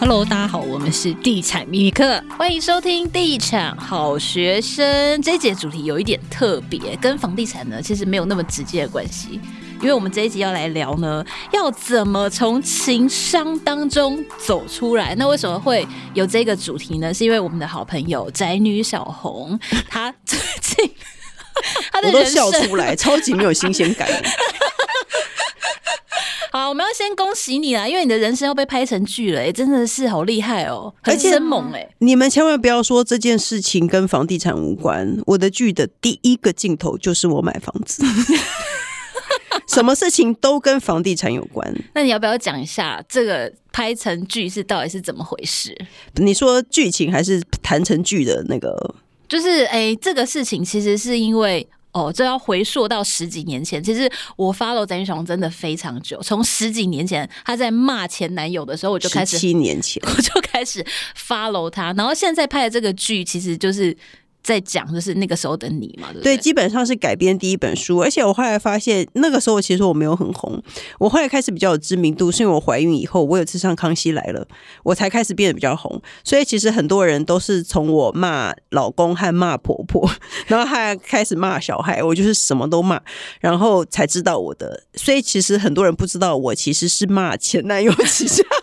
Hello，大家好，我们是地产秘密客，欢迎收听地产好学生。这一节主题有一点特别，跟房地产呢其实没有那么直接的关系，因为我们这一集要来聊呢，要怎么从情商当中走出来。那为什么会有这个主题呢？是因为我们的好朋友宅女小红，她最近她的我都笑出来，超级没有新鲜感。好，我们要先恭喜你啦，因为你的人生要被拍成剧了，哎，真的是好厉害哦，很生猛哎！你们千万不要说这件事情跟房地产无关，我的剧的第一个镜头就是我买房子，什么事情都跟房地产有关。那你要不要讲一下这个拍成剧是到底是怎么回事？你说剧情还是谈成剧的那个？就是哎，这个事情其实是因为。哦，这要回溯到十几年前。其实我 follow 宅女小红真的非常久，从十几年前他在骂前男友的时候，我就开始七年前 我就开始 follow 他，然后现在拍的这个剧，其实就是。在讲就是那个时候的你嘛，对？基本上是改编第一本书，而且我后来发现那个时候其实我没有很红，我后来开始比较有知名度，是因为我怀孕以后，我有次上康熙来了，我才开始变得比较红。所以其实很多人都是从我骂老公和骂婆婆，然后还开始骂小孩，我就是什么都骂，然后才知道我的。所以其实很多人不知道我其实是骂前男友其实。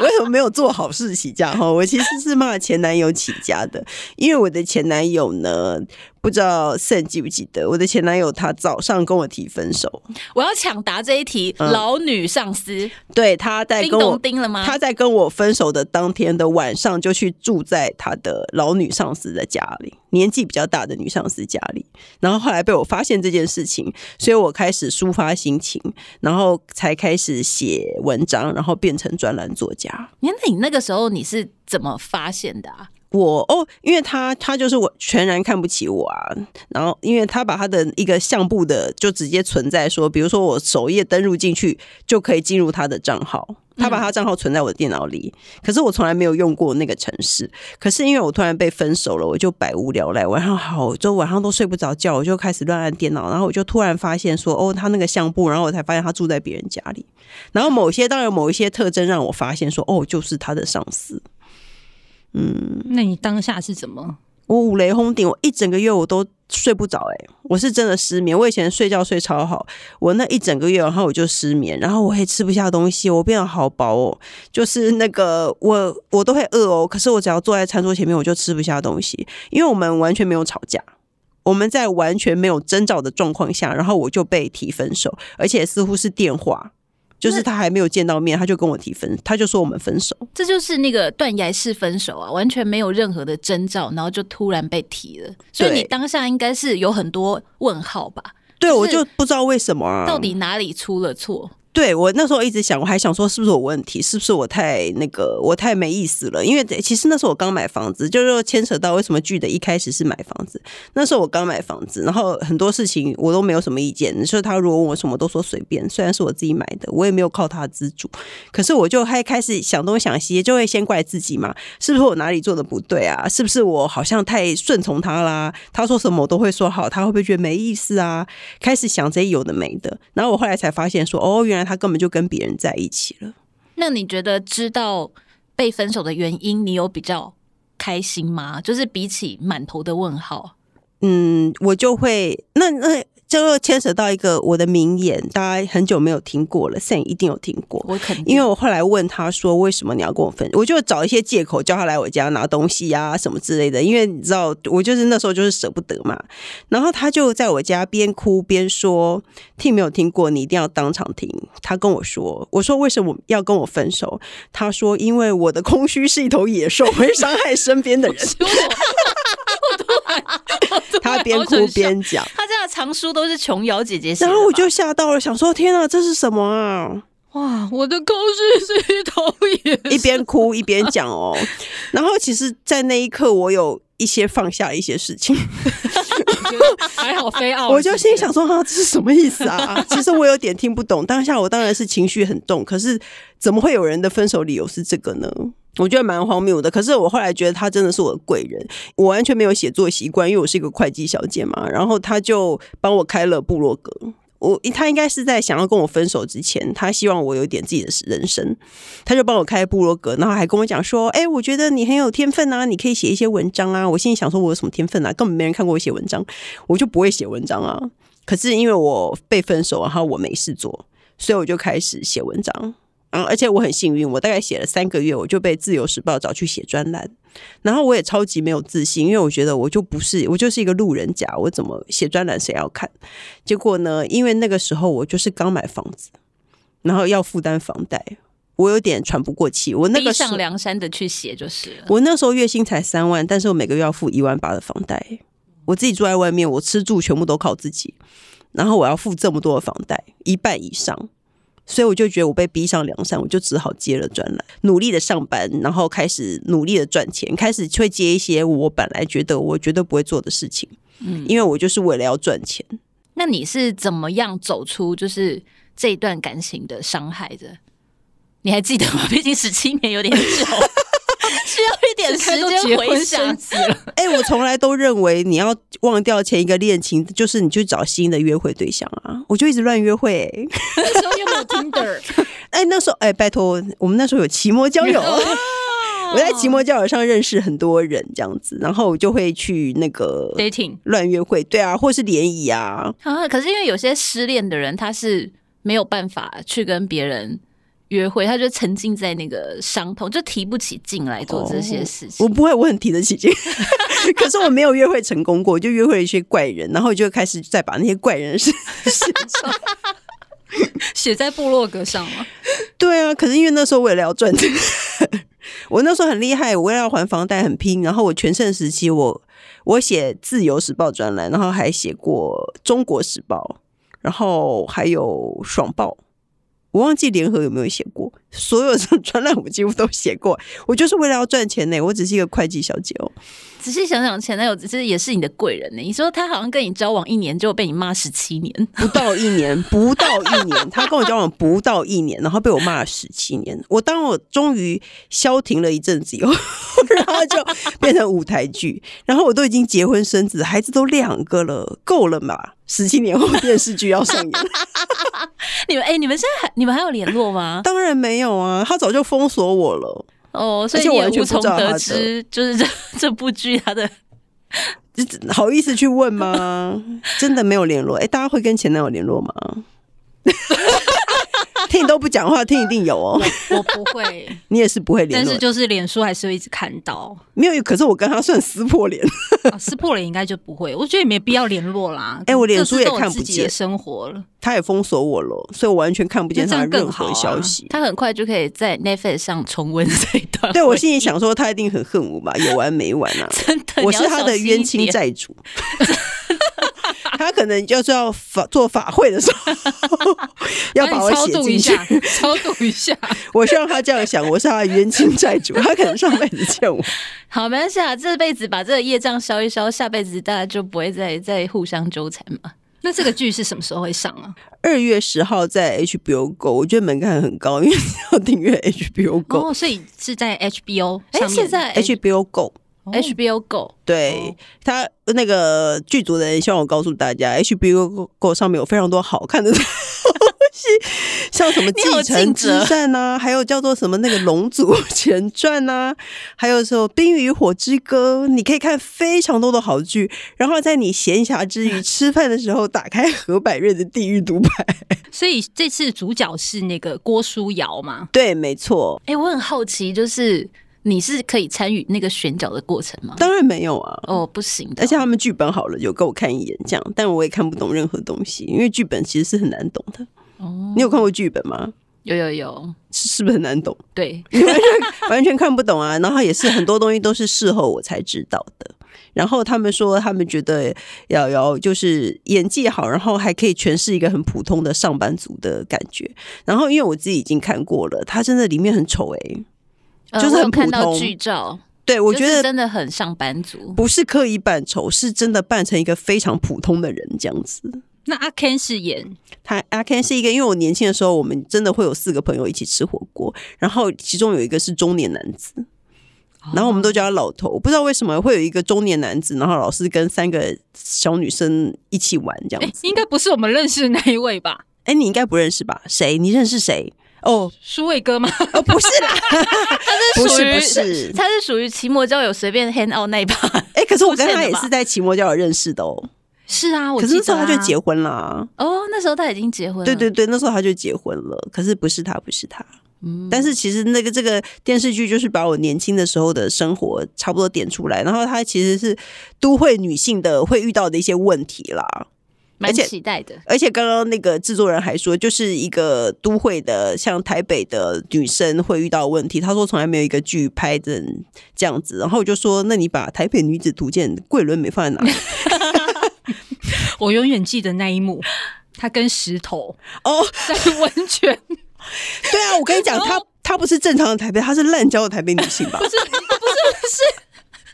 为什么没有做好事起家？哈，我其实是骂前男友起家的，因为我的前男友呢。不知道 Sam 记不记得我的前男友？他早上跟我提分手。我要抢答这一题。嗯、老女上司，对，他在跟我叮了吗？他在跟我分手的当天的晚上，就去住在他的老女上司的家里，年纪比较大的女上司家里。然后后来被我发现这件事情，所以我开始抒发心情，然后才开始写文章，然后变成专栏作家。那你那个时候你是怎么发现的啊？我哦，因为他他就是我全然看不起我啊，然后因为他把他的一个相簿的就直接存在说，比如说我首页登录进去就可以进入他的账号，他把他账号存在我的电脑里，可是我从来没有用过那个城市，可是因为我突然被分手了，我就百无聊赖，晚上好就晚上都睡不着觉，我就开始乱按电脑，然后我就突然发现说，哦，他那个相簿，然后我才发现他住在别人家里，然后某些当然某一些特征让我发现说，哦，就是他的上司。嗯，那你当下是怎么？我五雷轰顶，我一整个月我都睡不着，哎，我是真的失眠。我以前睡觉睡超好，我那一整个月，然后我就失眠，然后我也吃不下东西，我变得好饱哦，就是那个我我都会饿哦，可是我只要坐在餐桌前面，我就吃不下东西，因为我们完全没有吵架，我们在完全没有征兆的状况下，然后我就被提分手，而且似乎是电话。就是他还没有见到面，他就跟我提分，他就说我们分手。这就是那个断崖式分手啊，完全没有任何的征兆，然后就突然被提了。所以你当下应该是有很多问号吧？对，我就不知道为什么啊，到底哪里出了错？对，我那时候一直想，我还想说是不是有问题，是不是我太那个，我太没意思了？因为其实那时候我刚买房子，就是牵扯到为什么剧的一开始是买房子。那时候我刚买房子，然后很多事情我都没有什么意见。你说他如果问我什么，都说随便。虽然是我自己买的，我也没有靠他资助，可是我就还开始想东想西，就会先怪自己嘛，是不是我哪里做的不对啊？是不是我好像太顺从他啦？他说什么我都会说好，他会不会觉得没意思啊？开始想这些有的没的，然后我后来才发现说，哦，原来。他根本就跟别人在一起了。那你觉得知道被分手的原因，你有比较开心吗？就是比起满头的问号，嗯，我就会那那。就牵扯到一个我的名言，大家很久没有听过了，Sam 一定有听过。我肯定，因为我后来问他说：“为什么你要跟我分？”我就找一些借口叫他来我家拿东西啊，什么之类的。因为你知道，我就是那时候就是舍不得嘛。然后他就在我家边哭边说：“听没有听过？你一定要当场听。”他跟我说：“我说为什么要跟我分手？”他说：“因为我的空虚是一头野兽，会伤害身边的人。” 他边哭边讲，他这样藏书都是琼瑶姐姐。然后我就吓到了，想说天哪，这是什么啊？哇，我的空虚是一头野。一边哭一边讲哦。然后其实，在那一刻，我有一些放下一些事情。还好非奥，我就心想说哈，这是什么意思啊？其实我有点听不懂。当下我当然是情绪很动，可是怎么会有人的分手理由是这个呢？我觉得蛮荒谬的，可是我后来觉得他真的是我的贵人。我完全没有写作习惯，因为我是一个会计小姐嘛。然后他就帮我开了部落格，我他应该是在想要跟我分手之前，他希望我有点自己的人生，他就帮我开部落格，然后还跟我讲说：“哎，我觉得你很有天分啊，你可以写一些文章啊。”我心里想说：“我有什么天分啊？根本没人看过我写文章，我就不会写文章啊。”可是因为我被分手，然后我没事做，所以我就开始写文章。嗯，而且我很幸运，我大概写了三个月，我就被《自由时报》找去写专栏。然后我也超级没有自信，因为我觉得我就不是，我就是一个路人甲，我怎么写专栏谁要看？结果呢，因为那个时候我就是刚买房子，然后要负担房贷，我有点喘不过气。我那个时上梁山的去写就是了。我那时候月薪才三万，但是我每个月要付一万八的房贷，我自己住在外面，我吃住全部都靠自己，然后我要付这么多的房贷，一半以上。所以我就觉得我被逼上梁山，我就只好接了专栏，努力的上班，然后开始努力的赚钱，开始会接一些我本来觉得我绝对不会做的事情，嗯，因为我就是为了要赚钱。那你是怎么样走出就是这一段感情的伤害的？你还记得吗？毕竟十七年有点久。点时间回想。哎、欸，我从来都认为你要忘掉前一个恋情，就是你去找新的约会对象啊！我就一直乱约会、欸。那时候又没有 Tinder。哎、欸，那时候哎、欸，拜托，我们那时候有奇摩交友。我在奇摩交友上认识很多人，这样子，然后我就会去那个 dating 乱约会，对啊，或是联谊啊。啊，可是因为有些失恋的人，他是没有办法去跟别人。约会，他就沉浸在那个伤痛，就提不起劲来做这些事情。哦、我不会，我很提得起劲，可是我没有约会成功过，我就约会一些怪人，然后就开始再把那些怪人 写上，写在部落格上嘛。对啊，可是因为那时候为了要赚钱，我那时候很厉害，我为了要还房贷很拼，然后我全盛时期我我写《自由时报》专栏，然后还写过《中国时报》，然后还有《爽报》。我忘记联合有没有写过，所有的专栏我几乎都写过。我就是为了要赚钱呢，我只是一个会计小姐哦。仔细想想，前男友其实也是你的贵人呢。你说他好像跟你交往一年，就被你骂十七年，不到一年，不到一年，他跟我交往不到一年，然后被我骂了十七年。我当我终于消停了一阵子以后，然后就变成舞台剧，然后我都已经结婚生子，孩子都两个了，够了嘛？十七年后电视剧要上演。你们哎、欸，你们现在还你们还有联络吗？当然没有啊，他早就封锁我了。哦，所以你也无从得知，就是这这部剧他的，好意思去问吗？真的没有联络？哎、欸，大家会跟前男友联络吗？听你都不讲话，听一定有哦。我不会，你也是不会联络，但是就是脸书还是会一直看到。没有，可是我跟他算撕破脸，啊，撕破脸应该就不会。我觉得也没必要联络啦。哎、欸，我脸书也看不见生活了，他也封锁我了，所以我完全看不见他任何消息。啊、他很快就可以在 Netflix 上重温这一段。对，我心里想说，他一定很恨我吧？有完没完啊？真的，我是他的冤亲债主。他可能就是要法做法会的时候，要把我写进去，超度一下。我希望他这样想，我是他的冤亲债主，他可能上辈子欠我。好，没关系啊，这辈子把这个业障消一消，下辈子大家就不会再再互相纠缠嘛。那这个剧是什么时候会上啊？二月十号在 HBO Go，我觉得门槛很高，因为要订阅 HBO Go，哦，所以是在 HBO 上面。现在 HBO Go。HBO Go，对，他那个剧组的人希望我告诉大家，HBO Go 上面有非常多好看的东西，像什么《继承之战》呐，还有叫做什么那个《龙族前传》呐，还有说《冰与火之歌》，你可以看非常多的好剧，然后在你闲暇之余 吃饭的时候，打开何百瑞的《地狱独白》。所以这次主角是那个郭书瑶吗？对，没错。哎，我很好奇，就是。你是可以参与那个选角的过程吗？当然没有啊！哦，不行的。而且他们剧本好了，有给我看一眼这样，但我也看不懂任何东西，因为剧本其实是很难懂的。哦，你有看过剧本吗？有有有，是不是很难懂？对，完全 完全看不懂啊！然后也是很多东西都是事后我才知道的。然后他们说，他们觉得瑶瑶就是演技好，然后还可以诠释一个很普通的上班族的感觉。然后因为我自己已经看过了，她真的里面很丑哎、欸。就是很普通，看到剧照，对，我觉得真的很上班族，不是刻意扮丑，是真的扮成一个非常普通的人这样子。那阿 Ken 是演他，阿 Ken 是一个，因为我年轻的时候，我们真的会有四个朋友一起吃火锅，然后其中有一个是中年男子，然后我们都叫他老头。不知道为什么会有一个中年男子，然后老是跟三个小女生一起玩这样子。应该不是我们认识的那一位吧？哎，你应该不认识吧？谁？你认识谁？哦，舒伟哥吗？哦，不是啦，他是属于不是，他是属于奇摩交友随便 hand out 那一把。哎，可是我跟他也是在奇摩交友认识的哦。是啊，我可是那时候他就结婚了。哦，那时候他已经结婚了。对对对，那时候他就结婚了。可是不是他，不是他。嗯，但是其实那个这个电视剧就是把我年轻的时候的生活差不多点出来，然后他其实是都会女性的会遇到的一些问题啦。蛮期待的，而且刚刚那个制作人还说，就是一个都会的，像台北的女生会遇到问题。他说从来没有一个剧拍成这样子，然后我就说，那你把《台北女子图鉴》桂纶镁放在哪里？我永远记得那一幕，他跟石头 哦在温泉。对啊，我跟你讲，他 他不是正常的台北，他是滥交的台北女性吧？不是，不是，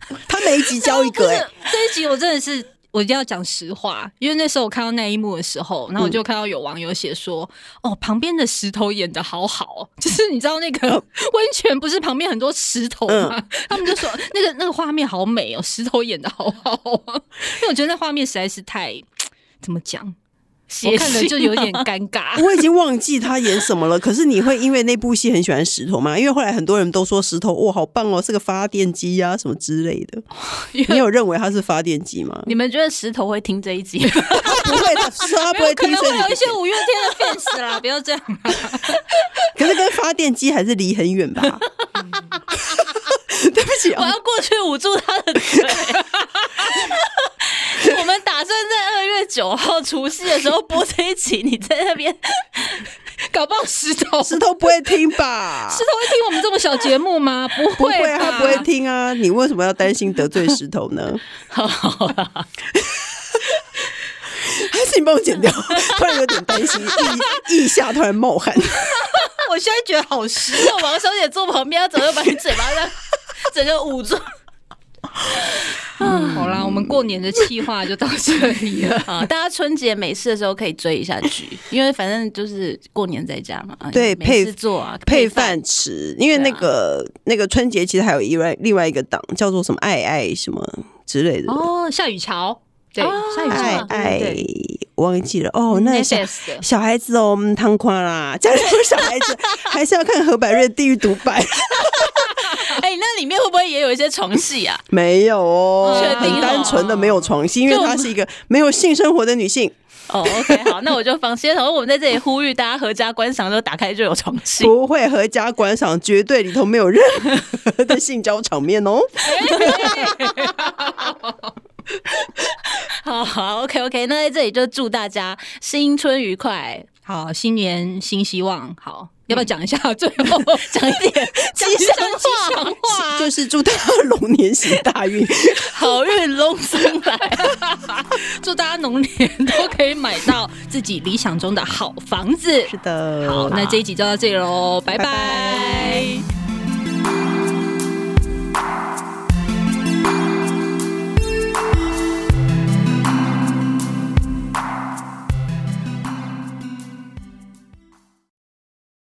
不是，他每一集交一个、欸。这一集我真的是。我一定要讲实话，因为那时候我看到那一幕的时候，然后我就看到有网友写说：“嗯、哦，旁边的石头演的好好，就是你知道那个 温泉不是旁边很多石头吗？嗯、他们就说那个那个画面好美哦，石头演的好好啊，因为我觉得那画面实在是太 怎么讲。”我看了就有点尴尬，我已经忘记他演什么了。可是你会因为那部戏很喜欢石头吗？因为后来很多人都说石头哇好棒哦，是个发电机呀、啊、什么之类的。你有认为他是发电机吗？你们觉得石头会听这一集？不会，他说他不会听。可能会有一些五月天的 fans 啦，不要这样。可是跟发电机还是离很远吧？对不起、哦，我要过去捂住他的嘴。我们打九号除夕的时候播这一集，你在那边 搞不好石头 石头不会听吧？石头会听我们这么小节目吗？不会，不会，他不会听啊！你为什么要担心得罪石头呢？好好啦，还是你帮我剪掉？突然有点担心，腋腋下突然冒汗。我现在觉得好湿哦！王小姐坐旁边，她怎么把你嘴巴这样整个捂住？嗯，好啦，我们过年的企划就到这里了 啊！大家春节没事的时候可以追一下剧，因为反正就是过年在家嘛。对，没事做啊，配饭吃。因为那个、啊、那个春节其实还有一外另外一个档叫做什么爱爱什么之类的哦，夏雨乔。对，夏雨乔爱爱忘记了哦。那小小孩子哦，我们汤宽啦，家里有小孩子还是要看何百瑞地狱独白。哎、欸，那里面会不会也有一些床戏啊？没有哦，很单纯的没有床戏，因为她是一个没有性生活的女性。哦，OK，好，那我就放心。然后我们在这里呼吁大家合家观赏，就打开就有床戏，不会合家观赏，绝对里头没有任何的性交场面哦。好好，OK OK，那在这里就祝大家新春愉快，好，新年新希望，好。要不要讲一下？最后 讲一点吉祥话，就是祝大家龙年行大运，好运龙生来。祝大家龙年都可以买到自己理想中的好房子。是的，好，那这一集就到这里喽，拜拜。拜拜。